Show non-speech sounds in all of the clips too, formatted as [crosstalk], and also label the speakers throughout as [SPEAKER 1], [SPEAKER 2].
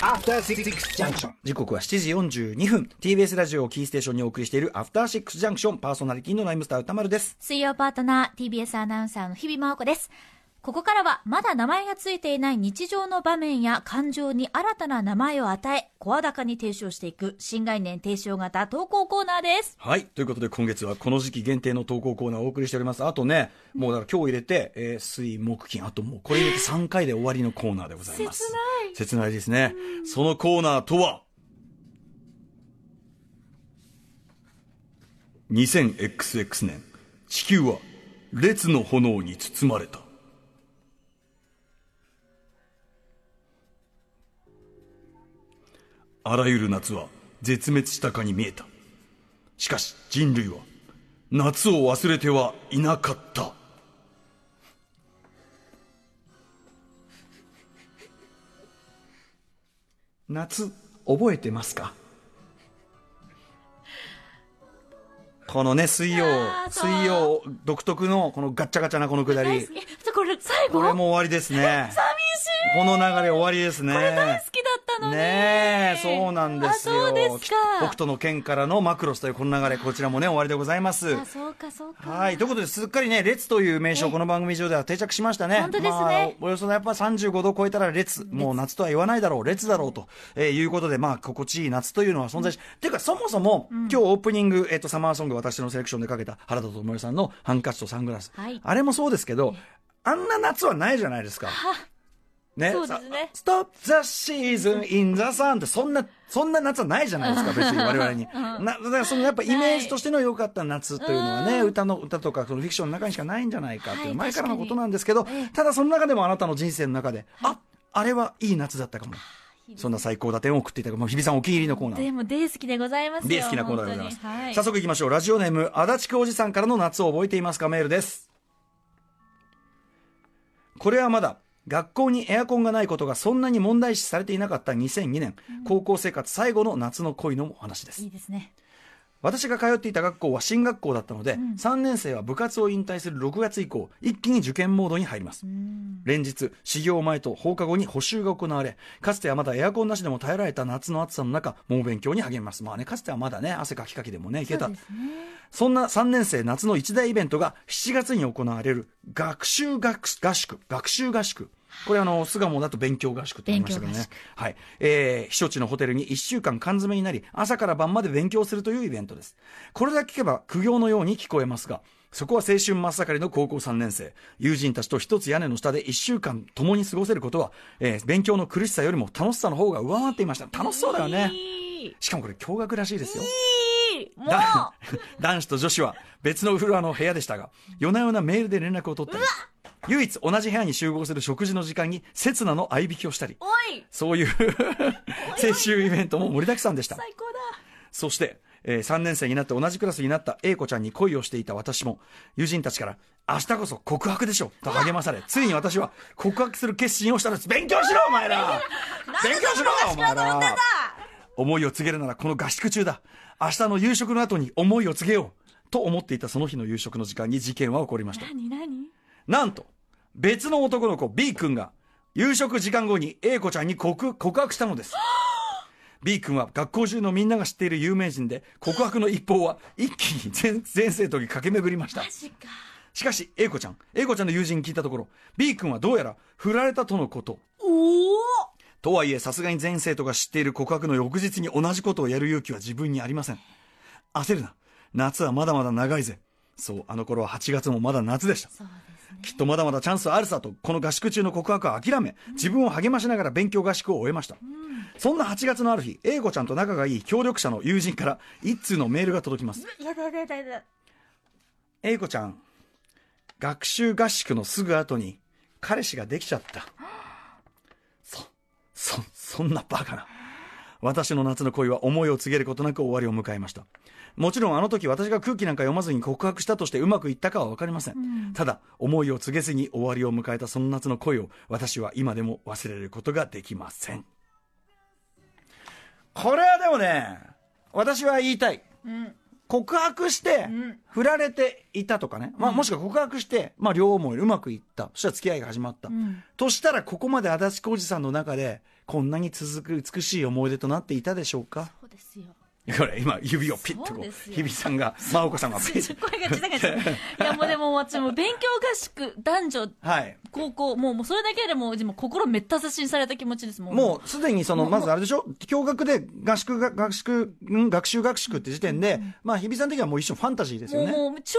[SPEAKER 1] After Six Junction.
[SPEAKER 2] 時刻は7時42分。TBS ラジオをキーステーションにお送りしているアフターシックスジャンクションパーソナリティのライムスター歌丸です。
[SPEAKER 3] 水曜パートナー TBS アナウンサーの日々真央子です。ここからはまだ名前がついていない日常の場面や感情に新たな名前を与え声高に提唱していく新概念提唱型投稿コーナーです。
[SPEAKER 2] はい。ということで今月はこの時期限定の投稿コーナーをお送りしております。あとねもうだから今日入れて、えー水木金。あともうこれ入れて3回で終わりのコーナーでございます。
[SPEAKER 3] 切ない
[SPEAKER 2] 切ないですね。そのコーナーとは？2000XX 年。地球は列の炎に包まれた。あらゆる夏は絶滅したかに見えた。しかし人類は夏を忘れてはいなかった。夏覚えてますか？このね水曜水曜独特のこのガッチャガチャなこのくだり。
[SPEAKER 3] これ最後？
[SPEAKER 2] これも終わりですね。[laughs]
[SPEAKER 3] 寂しい。
[SPEAKER 2] この流れ終わりですね。
[SPEAKER 3] これ大好き。だった
[SPEAKER 2] ねえそうなんですよ。北斗の剣からのマクロスというこの流れこちらもね終わりでございます。
[SPEAKER 3] あそうかそうか。
[SPEAKER 2] はい。ということで、すっかりね、列という名称、この番組上では定着しましたね。
[SPEAKER 3] 本当ですね。
[SPEAKER 2] まあ、およそやっぱ35度を超えたら列。もう夏とは言わないだろう、列だろうと、えーいうことで、まあ、心地いい夏というのは存在し、ていうか、そもそも、今日オープニング、えっ、と、サマーソング、私のセレクションでかけた原田智世さんのハンカチとサングラス。
[SPEAKER 3] はい。
[SPEAKER 2] あれもそうですけど、あんな夏はないじゃないですか。ね、
[SPEAKER 3] そうですね
[SPEAKER 2] ストップザシーズンインザサンってそんな、そんな夏はないじゃないですか、[laughs] 別に我々に。な、だからそのやっぱイメージとしての良かった夏というのはね、歌の、歌とかそのフィクションの中にしかないんじゃないかっていう
[SPEAKER 3] はい
[SPEAKER 2] 前からのことなんですけどただその中でもあなたの人生の中で、あ、あれはいい夏だったかも。そんな最高打点を送っていただく、もう日比さんお気に入りのコーナー。
[SPEAKER 3] でも大好きでございますよ
[SPEAKER 2] 大好きなコーナーでございます。
[SPEAKER 3] はい
[SPEAKER 2] 早速行きましょう。ラジオネーム、足立区おじさんからの夏を覚えていますかメールです。これはまだ、学校にエアコンがないことがそんなに問題視されていなかった2002年、高校生活最後の夏の恋のお話です
[SPEAKER 3] い。いですね
[SPEAKER 2] 私が通っていた学校は進学校だったので、3年生は部活を引退する6月以降、一気に受験モードに入ります。連日、始業前と放課後に補習が行われ、かつてはまだエアコンなしでも耐えられた夏の暑さの中、猛勉強に励みます。まあね、かつてはまだね、汗かきかきでもね、いけた。
[SPEAKER 3] そ
[SPEAKER 2] んな3年生夏の一大イベントが7月に行われる学習学合宿、学習合宿。これあの、巣鴨だと勉強合宿って言いましたけどね。はい。えー、避暑地のホテルに1週間缶詰になり、朝から晩まで勉強するというイベントです。これだけ聞けば苦行のように聞こえますが、そこは青春真っ盛りの高校3年生。友人たちと一つ屋根の下で1週間共に過ごせることは、えー勉強の苦しさよりも楽しさの方が上回っていました。楽しそうだよね。しかもこれ驚愕らしいですよ。[laughs] 男子と女子は別のフロアの部屋でしたが夜な夜なメールで連絡を取ったり唯一同じ部屋に集合する食事の時間に刹那の合いびきをしたり。そういう青春イベントも盛りだくさんでした。
[SPEAKER 3] 最高だ。
[SPEAKER 2] そして、え3年生になって同じクラスになった A 子ちゃんに恋をしていた私も友人たちから明日こそ告白でしょと励まされついに私は告白する決心をしたのです。勉強しろお前ら。[laughs] 勉強しろお前ら。思いを告げるならこの合宿中だ。明日の夕食の後に思いを告げようと思っていたその日の夕食の時間に事件は起こりました。
[SPEAKER 3] 何何？
[SPEAKER 2] なんと別の男の子 B 君が夕食時間後に A 子ちゃんに告告白したのです。[gasps] B 君は学校中のみんなが知っている有名人で告白の一報は一気に全全生徒に駆け巡りました。しかし A 子ちゃん A 子ちゃんの友人に聞いたところ B 君はどうやら振られたとのこと。とはいえさすがに全生徒が知っている告白の翌日に同じことをやる勇気は自分にありません。焦るな。夏はまだまだ長いぜ。そうあの頃は8月もまだ夏でした。
[SPEAKER 3] そう
[SPEAKER 2] きっとまだまだチャンスあるさとこの合宿中の告白は諦め自分を励ましながら勉強合宿を終えました、そんな8月のある日 A 子ちゃんと仲がいい協力者の友人から一通のメールが届きます。
[SPEAKER 3] やだやだやだやだ
[SPEAKER 2] A 子ちゃん学習合宿のすぐ後に彼氏ができちゃった。そそそんなバカな。私の夏の恋は思いを告げることなく終わりを迎えました。もちろんあの時私が空気なんか読まずに告白したとしてうまくいったかは分かりません、ただ思いを告げずに終わりを迎えたその夏の恋を私は今でも忘れることができません。これはでもね私は言いたい。
[SPEAKER 3] うん。
[SPEAKER 2] 告白して
[SPEAKER 3] ん、
[SPEAKER 2] 振られていたとかね。まあ、もしくは告白して、まあ、両思いでうまくいった。そしたら付き合いが始まった。
[SPEAKER 3] ん。
[SPEAKER 2] としたら、ここまで足立浩二さんの中で、こんなに続く美しい思い出となっていたでしょうか？
[SPEAKER 3] そうですよ。
[SPEAKER 2] これ今指をピッとこう日比さんが真央子さんがピッと
[SPEAKER 3] 声が小さかった。いや [laughs] もうでも私も勉強合宿、男女、
[SPEAKER 2] はい
[SPEAKER 3] 高校、もうもうそれだけでもうでも心めった刺しにされた気持ちですもん。
[SPEAKER 2] もうすでにその、まずあれでしょ？共学で合宿が、合宿、ん学習学宿って時点で、まあ日比さん的にはもう一種ファンタジーですよね。
[SPEAKER 3] もうもう超絶フ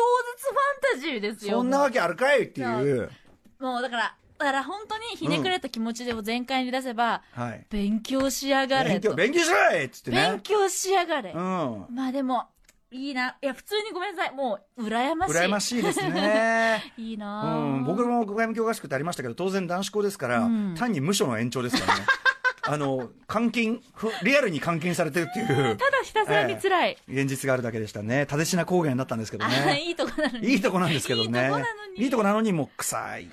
[SPEAKER 3] ァンタジーですよ。
[SPEAKER 2] そんなわけあるかいっていう。
[SPEAKER 3] もうだから、だから本当にひねくれた気持ちでも全開に出せば、
[SPEAKER 2] はい。
[SPEAKER 3] 勉強しやがれと。
[SPEAKER 2] 勉強、勉強しろいっつってね。
[SPEAKER 3] 勉強しやがれ。
[SPEAKER 2] うん。
[SPEAKER 3] まあでも、いいな。いや、普通にごめんなさい。もう、羨ましい。
[SPEAKER 2] 羨ましいですね。[laughs]
[SPEAKER 3] いい
[SPEAKER 2] う
[SPEAKER 3] なぁ
[SPEAKER 2] ん、僕も外務教合宿ってありましたけど、当然男子校ですから、
[SPEAKER 3] うん
[SPEAKER 2] 単に無所の延長ですからね。[laughs] あの、監禁、ふリアルに監禁されてるっていう、
[SPEAKER 3] ただひたすらに辛い。
[SPEAKER 2] 現実があるだけでしたね。蓼科高原だったんですけど
[SPEAKER 3] あ
[SPEAKER 2] ね。
[SPEAKER 3] いいとこなのに。
[SPEAKER 2] いいとこなんですけどね。
[SPEAKER 3] いいとこなのに
[SPEAKER 2] いいとこなのにもう臭い。ね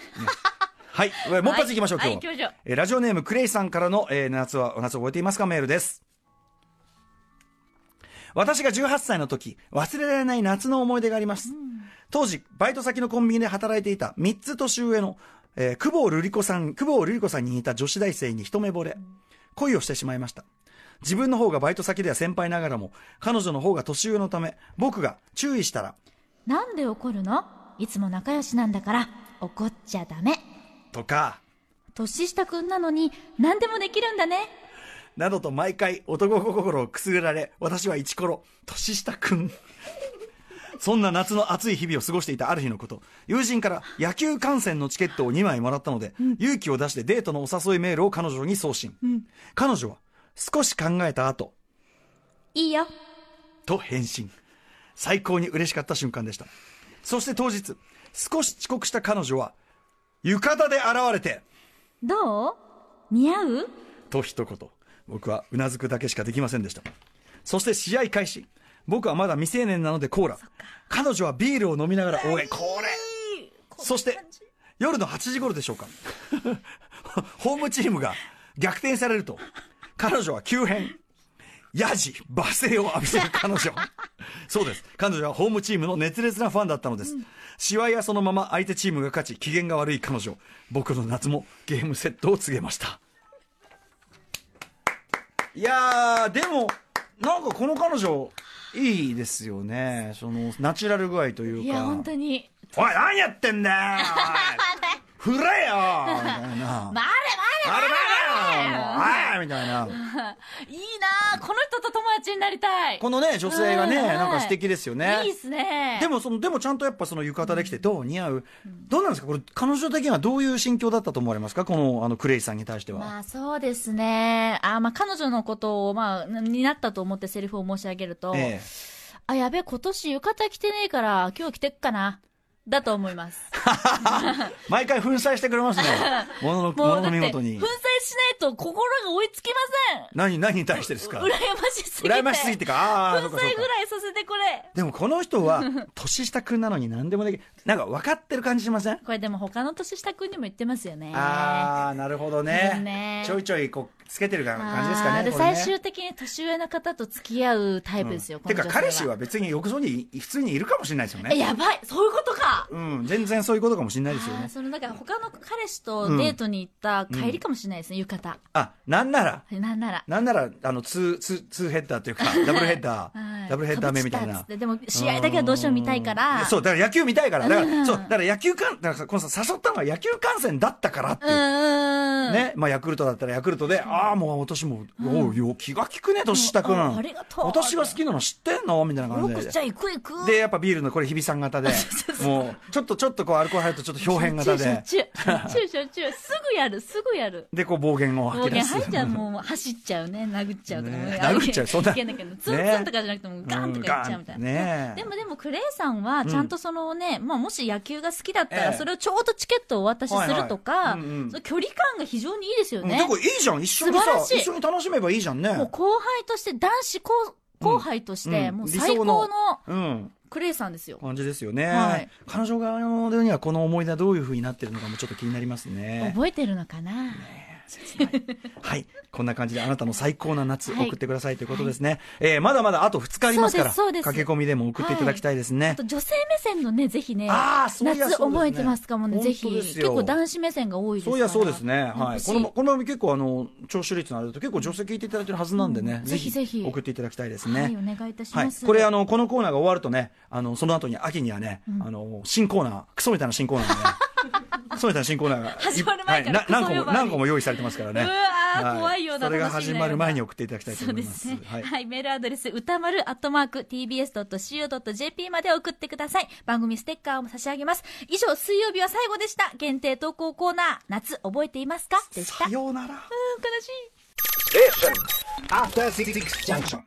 [SPEAKER 2] はい。もう一発いきましょう、
[SPEAKER 3] はい
[SPEAKER 2] 今日。
[SPEAKER 3] は
[SPEAKER 2] えーラジオネームクレイさんからの、えー夏は、夏を覚えていますか？メールです。私が18歳の時、忘れられない夏の思い出があります。当時、バイト先のコンビニで働いていた3つ年上の、えー、久保瑠璃子さん、久保瑠璃子さんに似た女子大生に一目惚れ、恋をしてしまいました。自分の方がバイト先では先輩ながらも、彼女の方が年上のため、僕が注意したら、
[SPEAKER 3] なんで怒るの？いつも仲良しなんだから、怒っちゃダメ。
[SPEAKER 2] とか、
[SPEAKER 3] 年下くんなのに、何でもできるんだね。
[SPEAKER 2] などと毎回男心をくすぐられ、私は一コロ、年下くん。そんな夏の暑い日々を過ごしていたある日のこと、友人から野球観戦のチケットを2枚もらったので、勇気を出してデートのお誘いメールを彼女に送信。彼女は少し考えた後、
[SPEAKER 3] いいよ。
[SPEAKER 2] と返信。最高に嬉しかった瞬間でした。そして当日、少し遅刻した彼女は、浴衣で現れて、
[SPEAKER 3] どう？似合う？
[SPEAKER 2] と一言。僕はうなずくだけしかできませんでした。そして試合開始。僕はまだ未成年なのでコーラ。彼女はビールを飲みながら応援。これそして、夜の8時頃でしょうか。[laughs] ホームチームが逆転されると、彼女は急変。ヤジ、罵声を浴びせる彼女。[laughs] そうです。彼女はホームチームの熱烈なファンだったのです。試合はそのまま相手チームが勝ち、機嫌が悪い彼女。僕の夏もゲームセットを告げました。いやー、でも、なんかこの彼女、いいですよね。その、ナチュラル具合というか。
[SPEAKER 3] いや、本当に。
[SPEAKER 2] おい、何やってんだよ [laughs] 振れよ [laughs] みたいな。
[SPEAKER 3] まれ
[SPEAKER 2] あれ
[SPEAKER 3] ま
[SPEAKER 2] だよもうおいみたいな。
[SPEAKER 3] れいいこの人と友達になりたい。
[SPEAKER 2] このね、女性がね、
[SPEAKER 3] うん
[SPEAKER 2] なんか素敵ですよね。
[SPEAKER 3] いいっすね。
[SPEAKER 2] でも、その、でもちゃんとやっぱその浴衣できて、どう似合う、どうなんですか？これ、彼女的にはどういう心境だったと思われますか？この、あの、クレイさんに対しては。
[SPEAKER 3] まあそうですね。あまあ彼女のことを、まあ、になったと思ってセリフを申し上げると、
[SPEAKER 2] ええ。
[SPEAKER 3] あ、やべ、今年浴衣着てねえから、今日着てっかな。だと思います。[laughs]
[SPEAKER 2] 毎回粉砕してくれますね。[laughs] ものの、ものの見事に
[SPEAKER 3] しな。いと心が追いつきま
[SPEAKER 2] 何、何に対してですか？
[SPEAKER 3] せん。羨ましすぎて。
[SPEAKER 2] 羨ましすぎてか？あ
[SPEAKER 3] 粉砕ぐ。らいさせてくれ。
[SPEAKER 2] でもこの人は、[laughs] 年下くんなのに何でもできる。なんか分かってる感じしません？
[SPEAKER 3] これでも他の年下くんにも言ってますよね。
[SPEAKER 2] ああ、なるほどね。
[SPEAKER 3] ね
[SPEAKER 2] ちょいちょいこう、つけてる感じですかね。
[SPEAKER 3] で、最終的に年上の方と付き合うタイプですよ、こ
[SPEAKER 2] てか彼氏は別に浴槽に普通にいるかもしれないですよ
[SPEAKER 3] え、
[SPEAKER 2] ね。
[SPEAKER 3] やばいそういうことか
[SPEAKER 2] うん、全然そういうことかもしれないですよね。
[SPEAKER 3] その、だから他の彼氏とデートに行った帰りかもしれないですね、浴衣。
[SPEAKER 2] あ、なんなら、
[SPEAKER 3] なんなら。
[SPEAKER 2] なんなら、あの、ツー、ツー、ツーヘッダーというか、[laughs] ダブルヘッダ
[SPEAKER 3] は
[SPEAKER 2] ー、
[SPEAKER 3] い
[SPEAKER 2] ダブルヘッダー目みたいな
[SPEAKER 3] でも、試合だけはどうしても見たいから。
[SPEAKER 2] そう、だから野球見たいから。だから、
[SPEAKER 3] うん
[SPEAKER 2] そう、だから野球観、だからさこのさ、誘ったのは野球観戦だったからっていうう。
[SPEAKER 3] ん。
[SPEAKER 2] ね、まあ、ヤクルトだったらヤクルトで、ああ、もう私も、おうよ、気が利くね、年下くん。
[SPEAKER 3] あありがとう
[SPEAKER 2] 私が好きなの知ってんのみたいな感じで
[SPEAKER 3] じ。ゃあ行く行く。
[SPEAKER 2] で、やっぱビールのこれ日比さん型で、もう、ちょっとちょっとこうアルコール入るとちょっと表変型で、
[SPEAKER 3] しょっちゅう、しょっちゅう、しょっちゅう。すぐやる、すぐやる。
[SPEAKER 2] で、こう暴言を
[SPEAKER 3] 暴
[SPEAKER 2] 吐き出す。
[SPEAKER 3] 言入っちゃう、もう走っちゃうね、殴っちゃうとか。
[SPEAKER 2] 殴っちゃうそんない
[SPEAKER 3] けないけどツンツンとかじゃなくても、ガンとか言っちゃうみたいな。
[SPEAKER 2] ねえ
[SPEAKER 3] でもでもクレイさんはちゃんとそのね、まあもし野球が好きだったら、
[SPEAKER 2] ええ
[SPEAKER 3] それをちょうどチケットをお渡しすると
[SPEAKER 2] は
[SPEAKER 3] か距離感が非常にいいですよね。
[SPEAKER 2] うんてかいいじゃん、一緒にさ一緒に楽しめばいいじゃんね。
[SPEAKER 3] もう後輩として、男子後後輩として、
[SPEAKER 2] うん
[SPEAKER 3] もう最高の
[SPEAKER 2] うん。
[SPEAKER 3] クレイさんですよ。
[SPEAKER 2] 感じですよね。
[SPEAKER 3] はい
[SPEAKER 2] 彼女側のにはこの思い出はどういう風になってるのかもちょっと気になりますね。
[SPEAKER 3] 覚えてるのかな？
[SPEAKER 2] 切ない。はい。こんな感じであなたの最高な夏
[SPEAKER 3] はい
[SPEAKER 2] 送ってくださいということですね。えーまだまだあと2日ありますから、駆け込みでも送っていただきたいですね。
[SPEAKER 3] あと女性目線のね、ぜひね、
[SPEAKER 2] あーそうそうね
[SPEAKER 3] 覚えてますかもね、ぜひ。結構男子目線が多いですから。
[SPEAKER 2] そういやそうですね。はい。この、この番組結構あの、聴取率のあれだと結構女性聞いていただいてるはずなんでね、
[SPEAKER 3] うんぜひぜひ
[SPEAKER 2] 送っていただきたいですね。
[SPEAKER 3] はい、お願いいたし
[SPEAKER 2] はい
[SPEAKER 3] ます。、
[SPEAKER 2] これあのこのコーナーが終わるとねあのその後に秋にはね、あの新コーナークソみたいな新コーナーがねクソみたいな新コーナーが
[SPEAKER 3] 始まる前から
[SPEAKER 2] はいな何個も何個も用意されてますからね
[SPEAKER 3] うわー
[SPEAKER 2] は
[SPEAKER 3] 怖いような
[SPEAKER 2] それが始まる前に送っていただきたいと
[SPEAKER 3] そう
[SPEAKER 2] 思います
[SPEAKER 3] ですね。
[SPEAKER 2] は
[SPEAKER 3] はいい、メールアドレス、歌丸アットマーク tbs.co.jp まで送ってください。番組ステッカーも差し上げます。以上、水曜日は最後でした。限定投稿コーナー、夏覚えていますか？でした。
[SPEAKER 2] さようなら
[SPEAKER 3] うん悲しい。
[SPEAKER 1] After Six Junction.